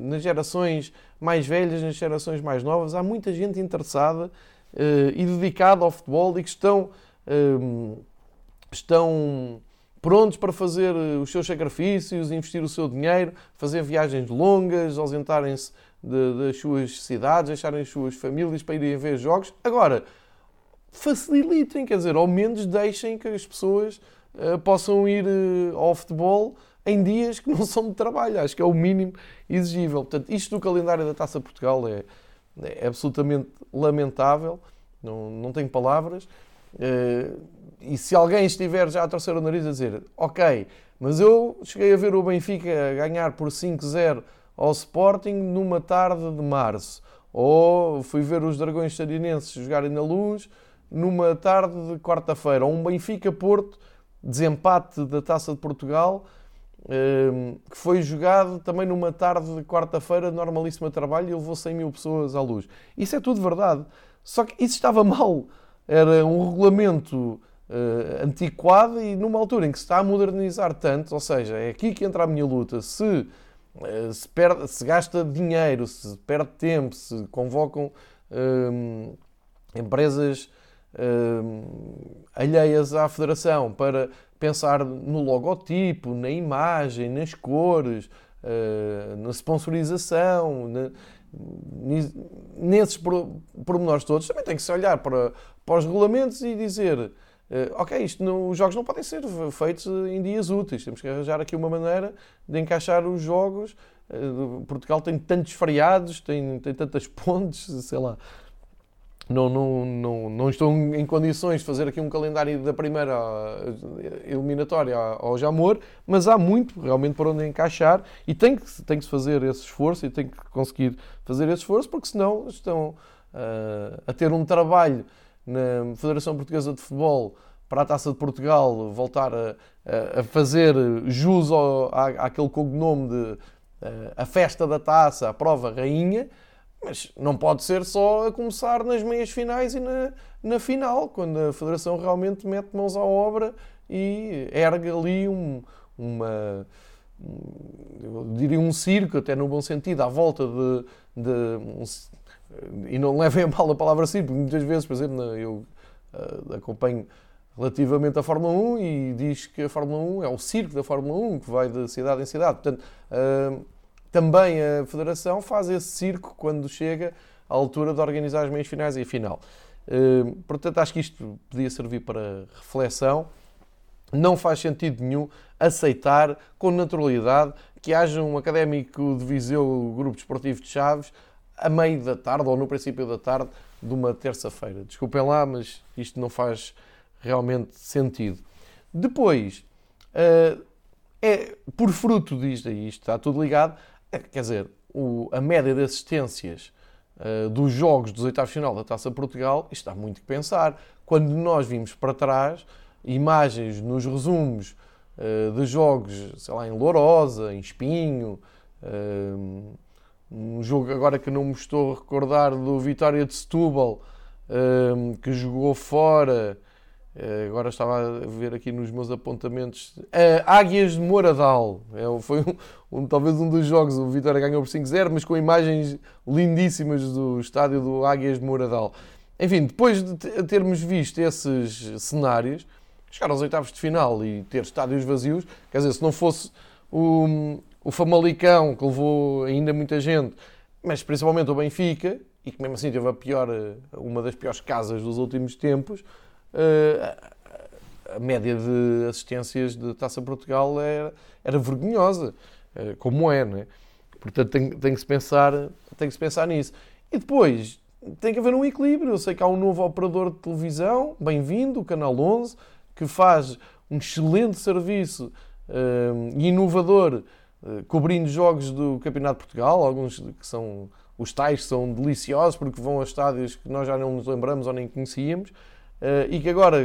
nas gerações mais velhas, nas gerações mais novas, há muita gente interessada uh, e dedicada ao futebol e que estão. estão prontos para fazer eh, os seus sacrifícios, investir o seu dinheiro, fazer viagens longas, ausentarem-se das suas cidades, deixarem as suas famílias para irem ver jogos. Agora, facilitem, quer dizer, ao menos deixem que as pessoas uh, possam ir ao futebol em dias que não são de trabalho. Acho que é o mínimo exigível. Portanto, isto do calendário da Taça Portugal é, é absolutamente lamentável, não, não tenho palavras. Uh, e se alguém estiver já a torcer o nariz a dizer, ok, mas eu cheguei a ver o Benfica ganhar por 5-0 ao Sporting numa tarde de março, ou fui ver os Dragões Sarinenses jogarem na luz numa tarde de quarta-feira, ou um Benfica-Porto, desempate da Taça de Portugal, que foi jogado também numa tarde de quarta-feira, normalíssimo trabalho, e levou 100 mil pessoas à luz. Isso é tudo verdade. Só que isso estava (laughs) mal. Era um regulamento uh, antiquado e numa altura em que se está a modernizar tanto, ou seja, é aqui que entra a minha luta. Se, uh, se, perde, se gasta dinheiro, se perde tempo, se convocam uh, empresas alheias à Federação para pensar no logotipo, na imagem, nas cores, na sponsorização, na, nesses pormenores todos, também tem que se olhar para, para os regulamentos e dizer Uh, ok, isto não, os jogos não podem ser feitos em dias úteis. Temos que arranjar aqui uma maneira de encaixar os jogos. Uh, Portugal tem tantos feriados, tem, tem tantas (laughs) pontes, sei lá. Não, não, não, não estou em condições de fazer aqui um calendário da primeira eh, eliminatória ao Jamor, mas há muito realmente para onde encaixar e tem que, tem que se fazer esse esforço e tem que conseguir fazer esse esforço, porque senão estão uh, a ter um trabalho na Federação Portuguesa de Futebol para a Taça de Portugal voltar a, a fazer jus ao, à, àquele cognome de eh, a festa da taça, a prova rainha, mas não pode ser só a começar nas meias finais e na, na final, quando a Federação realmente mete mãos à obra e ergue ali um, uma, eu diria um circo, até no bom sentido, à volta de, de um, e não levem a mal a palavra porque muitas vezes, por exemplo, eu uh, acompanho relativamente a Fórmula 1 e diz que a Fórmula 1 é o circo da Fórmula 1 que vai de cidade em cidade. Portanto, uh, também a Federação faz esse circo quando chega à altura de organizar as meias finais e a final. Uh, portanto, acho que isto podia servir para reflexão. Não faz sentido nenhum aceitar com naturalidade que haja um académico de Viseu, grupo desportivo de Chaves, a meio da tarde ou no princípio da tarde de uma terça-feira. Desculpem lá, mas isto não faz realmente sentido. Depois, uh, é por fruto disto, isto está tudo ligado, (laughs) quer dizer, o, a média de assistências uh, dos jogos dos oitavos final da Taça Portugal, isto dá muito que pensar. Quando nós vimos para trás imagens nos resumos uh, de jogos, sei lá, em Lourosa, em Espinho, uh, um jogo agora que não me estou a recordar do Vitória de Setúbal, que jogou fora, agora estava a ver aqui nos meus apontamentos, Águias de Moradal, é, foi um, um, talvez um dos jogos, o Vitória ganhou por 5-0, mas com imagens lindíssimas do estádio do Águias de Moradal. Enfim, depois de termos visto esses cenários, chegar aos oitavos de final e ter estádios vazios, quer dizer, se não fosse o, o Famalicão, que levou ainda muita gente, mas principalmente o Benfica, e que mesmo assim teve a pior, uma das piores casas dos últimos tempos, eh, a média de assistências de Taça Portugal era, era vergonhosa, eh, como é, não é? Portanto, tem, tem, que se pensar, tem que se pensar nisso. E depois, tem que haver um equilíbrio. Eu sei que há um novo operador de televisão, bem-vindo, o Canal 11, que faz um excelente serviço uh, inovador, uh, cobrindo jogos do Campeonato de Portugal, alguns que são os tais são deliciosos porque vão a estádios que nós já não nos lembramos ou nem conhecíamos e que agora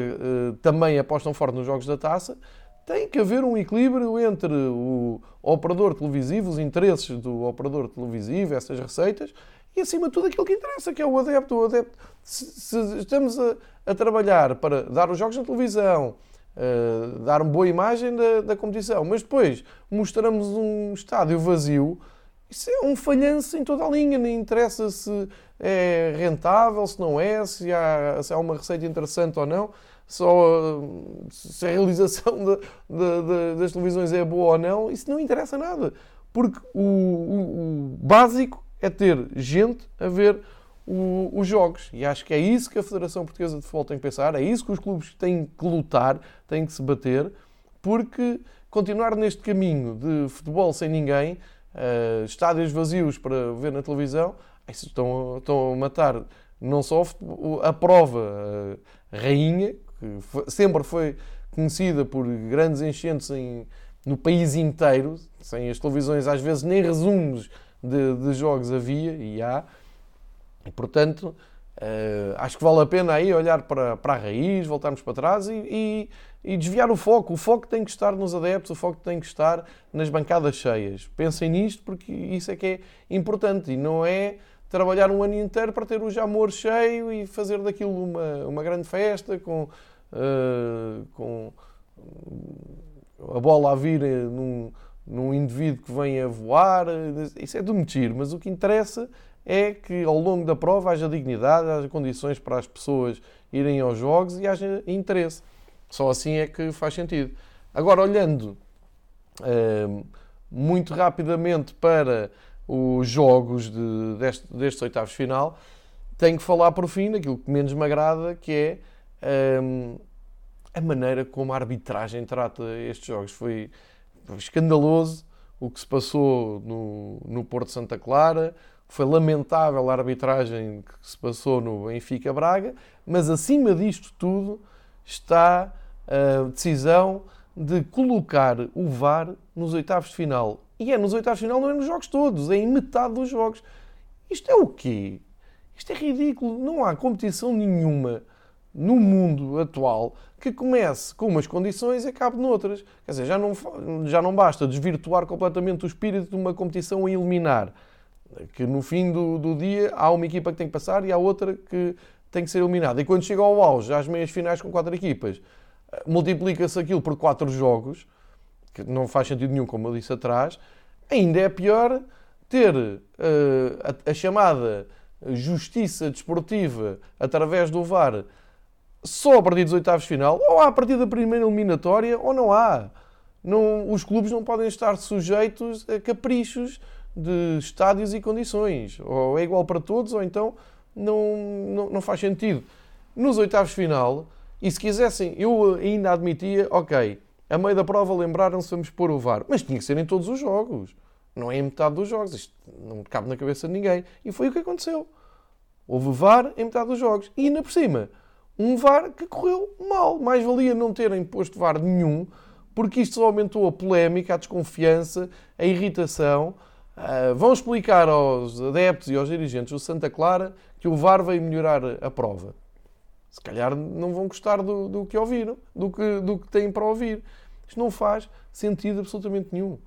também apostam forte nos jogos da taça. Tem que haver um equilíbrio entre o operador televisivo, os interesses do operador televisivo, essas receitas, e acima de tudo aquilo que interessa, que é o adepto. O adepto se, se estamos a, a, trabalhar para dar os jogos na televisão, uh, dar uma boa imagem da, da, competição, mas depois mostramos um estádio vazio, isso é um falhanço em toda a linha, nem interessa se é rentável, se não é, se há, se há uma receita interessante ou não, só se a realização (laughs) de, de, de, das televisões é boa ou não, isso não interessa nada. Porque o, o, o básico é ter gente a ver o, os jogos. E acho que é isso que a Federação Portuguesa de Futebol tem que pensar, é isso que os clubes têm que lutar, têm que se bater, porque continuar neste caminho de futebol sem ninguém, uh, estádios vazios para ver na televisão, estão, estão a matar não só a prova, a rainha, que foi, sempre foi conhecida por grandes enchentes em, no país inteiro, sem as televisões às vezes nem resumos de, de jogos havia e há, e portanto uh, acho que vale a pena aí olhar para, para a raiz, voltarmos para trás e, e, e, desviar o foco. O foco tem que estar nos adeptos, o foco tem que estar nas bancadas cheias. Pensem nisto porque isso é que é importante e não é trabalhar um ano inteiro para ter o jamor cheio e fazer daquilo uma, uma grande festa com, uh, com a bola a vir num, num indivíduo que vem a voar, isso é de metir, mas o que interessa é que ao longo da prova haja dignidade, haja condições para as pessoas irem aos jogos e haja interesse. Só assim é que faz sentido. Agora, olhando uh, muito rapidamente para os jogos de, deste, destes oitavos final, tenho que falar por fim daquilo que menos me agrada, que é uh, a maneira como a arbitragem trata estes jogos. Foi escandaloso o que se passou no, no Porto Santa Clara, foi lamentável a arbitragem que se passou no Benfica Braga, mas acima disto tudo está a decisão de colocar o VAR nos oitavos de final. E é nos oitavos de final, não é nos jogos todos, é em metade dos jogos. Isto é o quê? Isto é ridículo. Não há competição nenhuma no mundo atual que comece com umas condições e acabe noutras. Quer dizer, já não, já não basta desvirtuar completamente o espírito de uma competição a eliminar. Que no fim do, do dia há uma equipa que tem que passar e há outra que tem que ser eliminada. E quando chega ao auge, às meias finais com quatro equipas, multiplica-se aquilo por quatro jogos, que não faz sentido nenhum, como eu disse atrás, ainda é pior ter uh, a, a chamada justiça desportiva através do VAR só a partir dos oitavos de final, ou há a partir da primeira eliminatória, ou não há. Não, os clubes não podem estar sujeitos a caprichos de estádios e condições. Ou é igual para todos, ou então não, não, não faz sentido. Nos oitavos de final, e se quisessem, eu ainda admitia, ok, a meio da prova lembraram-se, vamos pôr o VAR. Mas tinha que ser em todos os jogos. Não é em metade dos jogos. Isto não cabe na cabeça de ninguém. E foi o que aconteceu. Houve VAR em metade dos jogos. E ainda por cima, um VAR que correu mal. Mais valia não terem posto VAR nenhum, porque isto só aumentou a polémica, a desconfiança, a irritação. Uh, vão explicar aos adeptos e aos dirigentes do Santa Clara que o VAR veio melhorar a prova. Se calhar não vão gostar do, do que ouviram, do que, do que têm para ouvir. Isto não faz sentido absolutamente nenhum.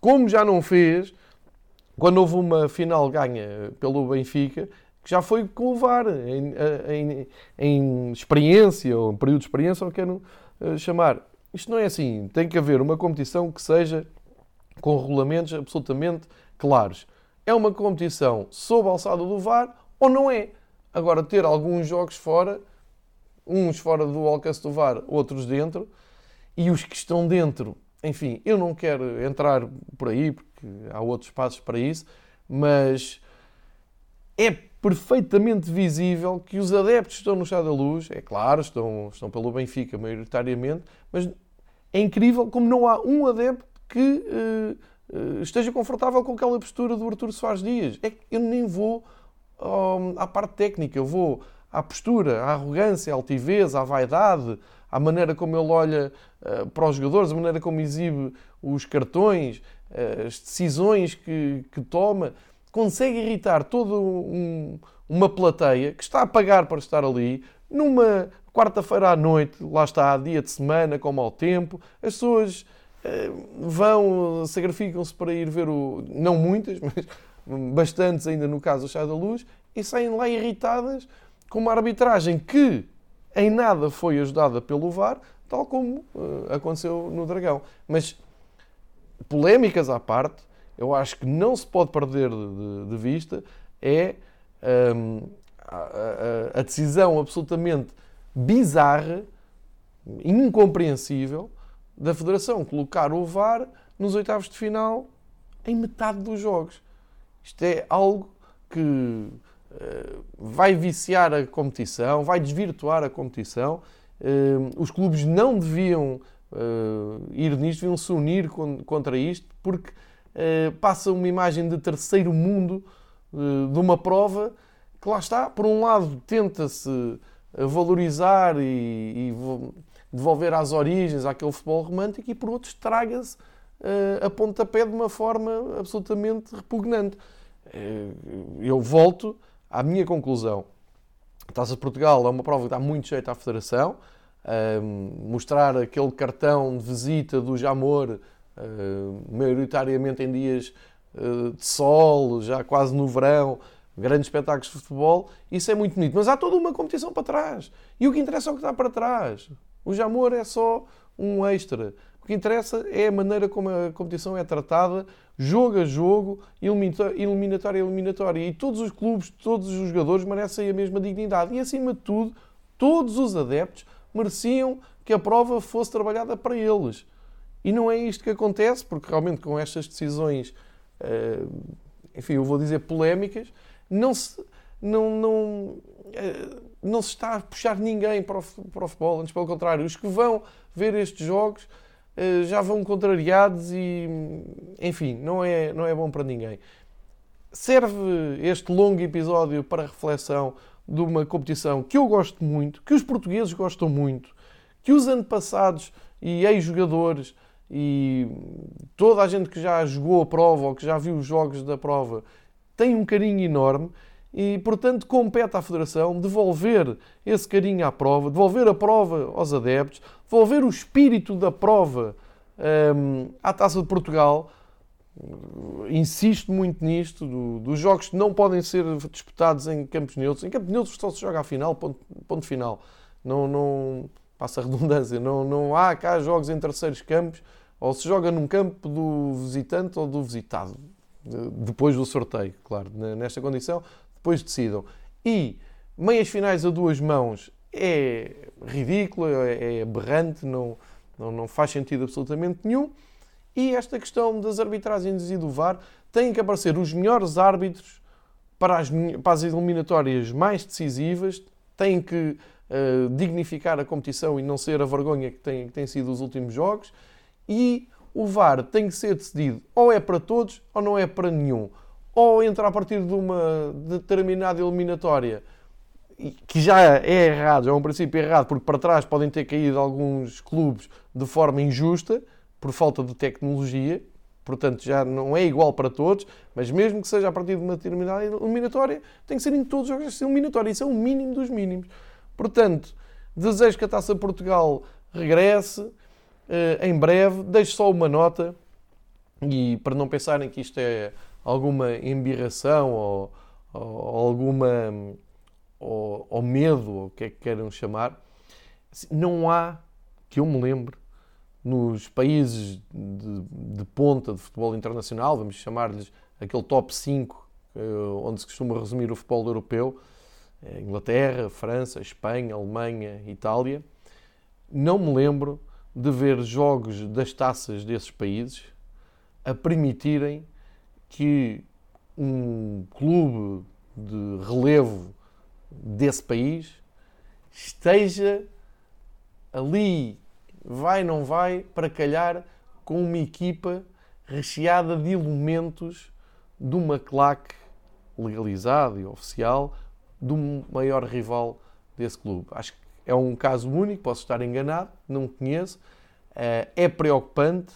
Como já não fez quando houve uma final ganha pelo Benfica, que já foi com o VAR, em, em, em experiência, ou em período de experiência, ou queiram uh, chamar. Isto não é assim. Tem que haver uma competição que seja com regulamentos absolutamente claros. É uma competição sob a alçada do VAR ou não é? Agora, ter alguns jogos fora, uns fora do alcance do VAR, outros dentro, e os que estão dentro, enfim, eu não quero entrar por aí, porque há outros passos para isso, mas é perfeitamente visível que os adeptos estão no Estado da Luz, é claro, estão, estão pelo Benfica maioritariamente, mas é incrível como não há um adepto que uh, uh, esteja confortável com aquela postura do Artur Soares Dias. É que eu nem vou à parte técnica, eu vou à postura, à arrogância, à altivez, à vaidade, à maneira como ele olha uh, para os jogadores, a maneira como exibe os cartões, uh, as decisões que, que, toma, consegue irritar toda um, uma plateia que está a pagar para estar ali, numa quarta-feira à noite, lá está, dia de semana, com mau tempo, as pessoas uh, vão, sacrificam-se para ir ver o. Não muitas, (laughs) mas bastantes ainda no caso do Chá da Luz, e saem lá irritadas com uma arbitragem que em nada foi ajudada pelo VAR, tal como uh, aconteceu no Dragão. Mas polémicas à parte, eu acho que não se pode perder de, de vista é um, ehm, a, a, a decisão absolutamente bizarra, incompreensível, da Federação colocar o VAR nos oitavos de final em metade dos jogos. Isto é algo que uh, vai viciar a competição, vai desvirtuar a competição. Uh, os clubes não deviam uh, ir nisto, deviam se unir contra isto, porque passa uma imagem de terceiro mundo de uma prova que lá está, por um lado tenta-se valorizar e, e, devolver às origens aquele futebol romântico e por outro estraga-se uh, a pontapé de uma forma absolutamente repugnante. Uh, eu volto à minha conclusão. A Taça de Portugal é uma prova que está muito cheia à Federação. Uh, mostrar aquele cartão de visita do Jamor, maioritariamente em dias de sol, já quase no verão, grandes espetáculos de futebol, isso é muito bonito. Mas há toda uma competição para trás. E o que interessa é o que está para trás. O Jamor é só um extra. O que interessa é a maneira como a competição é tratada, jogo a jogo, eliminatória a eliminatória. E todos os clubes, todos os jogadores merecem a mesma dignidade. E, acima de tudo, todos os adeptos mereciam que a prova fosse trabalhada para eles. E não é isto que acontece, porque realmente com estas decisões, eh, enfim, eu vou dizer polémicas, não se, não, não, eh, não se está a puxar ninguém para o, para o futebol. Antes, pelo contrário, os que vão ver estes jogos já vão contrariados e, enfim, não é, não é bom para ninguém. Serve este longo episódio para reflexão de uma competição que eu gosto muito, que os portugueses gostam muito, que os antepassados e ex-jogadores e toda a gente que já jogou a prova ou que já viu os jogos da prova tem um carinho enorme e, portanto, compete à Federação devolver esse carinho à prova, devolver a prova aos adeptos, devolver o espírito da prova um, à Taça de Portugal. Insisto muito nisto, do, dos jogos que não podem ser disputados em campos neutros. Em campos neutros só se joga à final, ponto, ponto final. Não, não, passa a redundância, não, não há cá jogos em terceiros campos, ou se joga num campo do visitante ou do visitado, depois do sorteio, claro, nesta condição depois decidam. E meias finais a duas mãos é ridículo, é, é aberrante, não, não, não faz sentido absolutamente nenhum. E esta questão das arbitragens e do VAR têm que aparecer os melhores árbitros para as, para as eliminatórias mais decisivas, têm que uh, dignificar a competição e não ser a vergonha que tem, que tem sido os últimos jogos. E o VAR tem que ser decidido ou é para todos ou não é para nenhum. Ou entra a partir de uma determinada eliminatória que já é errado, é um princípio errado, porque para trás podem ter caído alguns clubes de forma injusta, por falta de tecnologia, portanto já não é igual para todos, mas mesmo que seja a partir de uma determinada eliminatória, tem que ser em todos os jogos eliminatória. Isso é o mínimo dos mínimos. Portanto, desejo que a Taça Portugal regresse eh, em breve. Deixo só uma nota, e para não pensarem que isto é alguma embirração ou, ou alguma ou, ou medo, ou o que é que queiram chamar, não há, que eu me lembre, nos países de, de ponta de futebol internacional, vamos chamar-lhes aquele top 5, eh, onde se costuma resumir o futebol europeu, eh, Inglaterra, França, Espanha, Alemanha, Itália, não me lembro de ver jogos das taças desses países a permitirem que um clube de relevo desse país esteja ali, vai não vai, para calhar com uma equipa recheada de elementos de uma claque legalizada e oficial do maior rival desse clube. Acho que é um caso único, posso estar enganado, não conheço. Eh, é preocupante.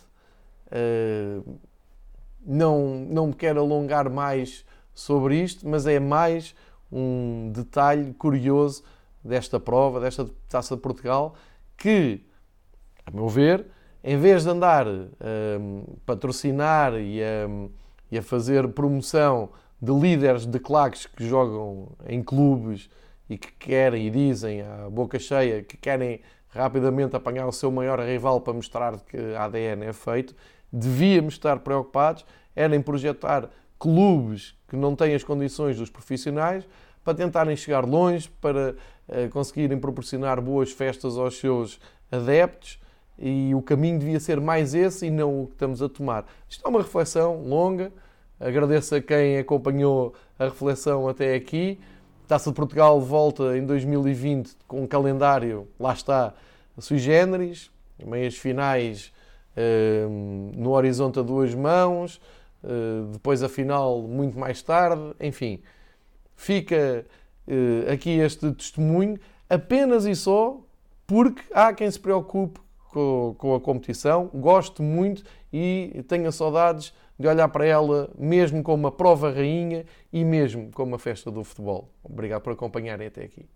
Não, não me quero alongar mais sobre isto, mas é mais um detalhe curioso desta prova, desta Taça de Portugal, que, a meu ver, em vez de andar a um, patrocinar e a, e a fazer promoção de líderes de claques que jogam em clubes e que querem e dizem à boca cheia que querem rapidamente apanhar o seu maior rival para mostrar que a ADN é feito, devíamos estar preocupados era em projetar clubes que não têm as condições dos profissionais para tentarem chegar longe, para uh, conseguirem proporcionar boas festas aos seus adeptos e o caminho devia ser mais esse e não o que estamos a tomar. Isto é uma reflexão longa. Agradeço a quem acompanhou a reflexão até aqui. Taça de Portugal volta em 2020 com um calendário, lá está, sui generis, meias finais no horizonte a duas mãos, uh, depois a final muito mais tarde, enfim fica uh, aqui este testemunho apenas e só porque há quem se preocupe com, com a competição, gosto muito e tenha saudades de olhar para ela mesmo como uma prova rainha e mesmo como uma festa do futebol. Obrigado por acompanharem até aqui.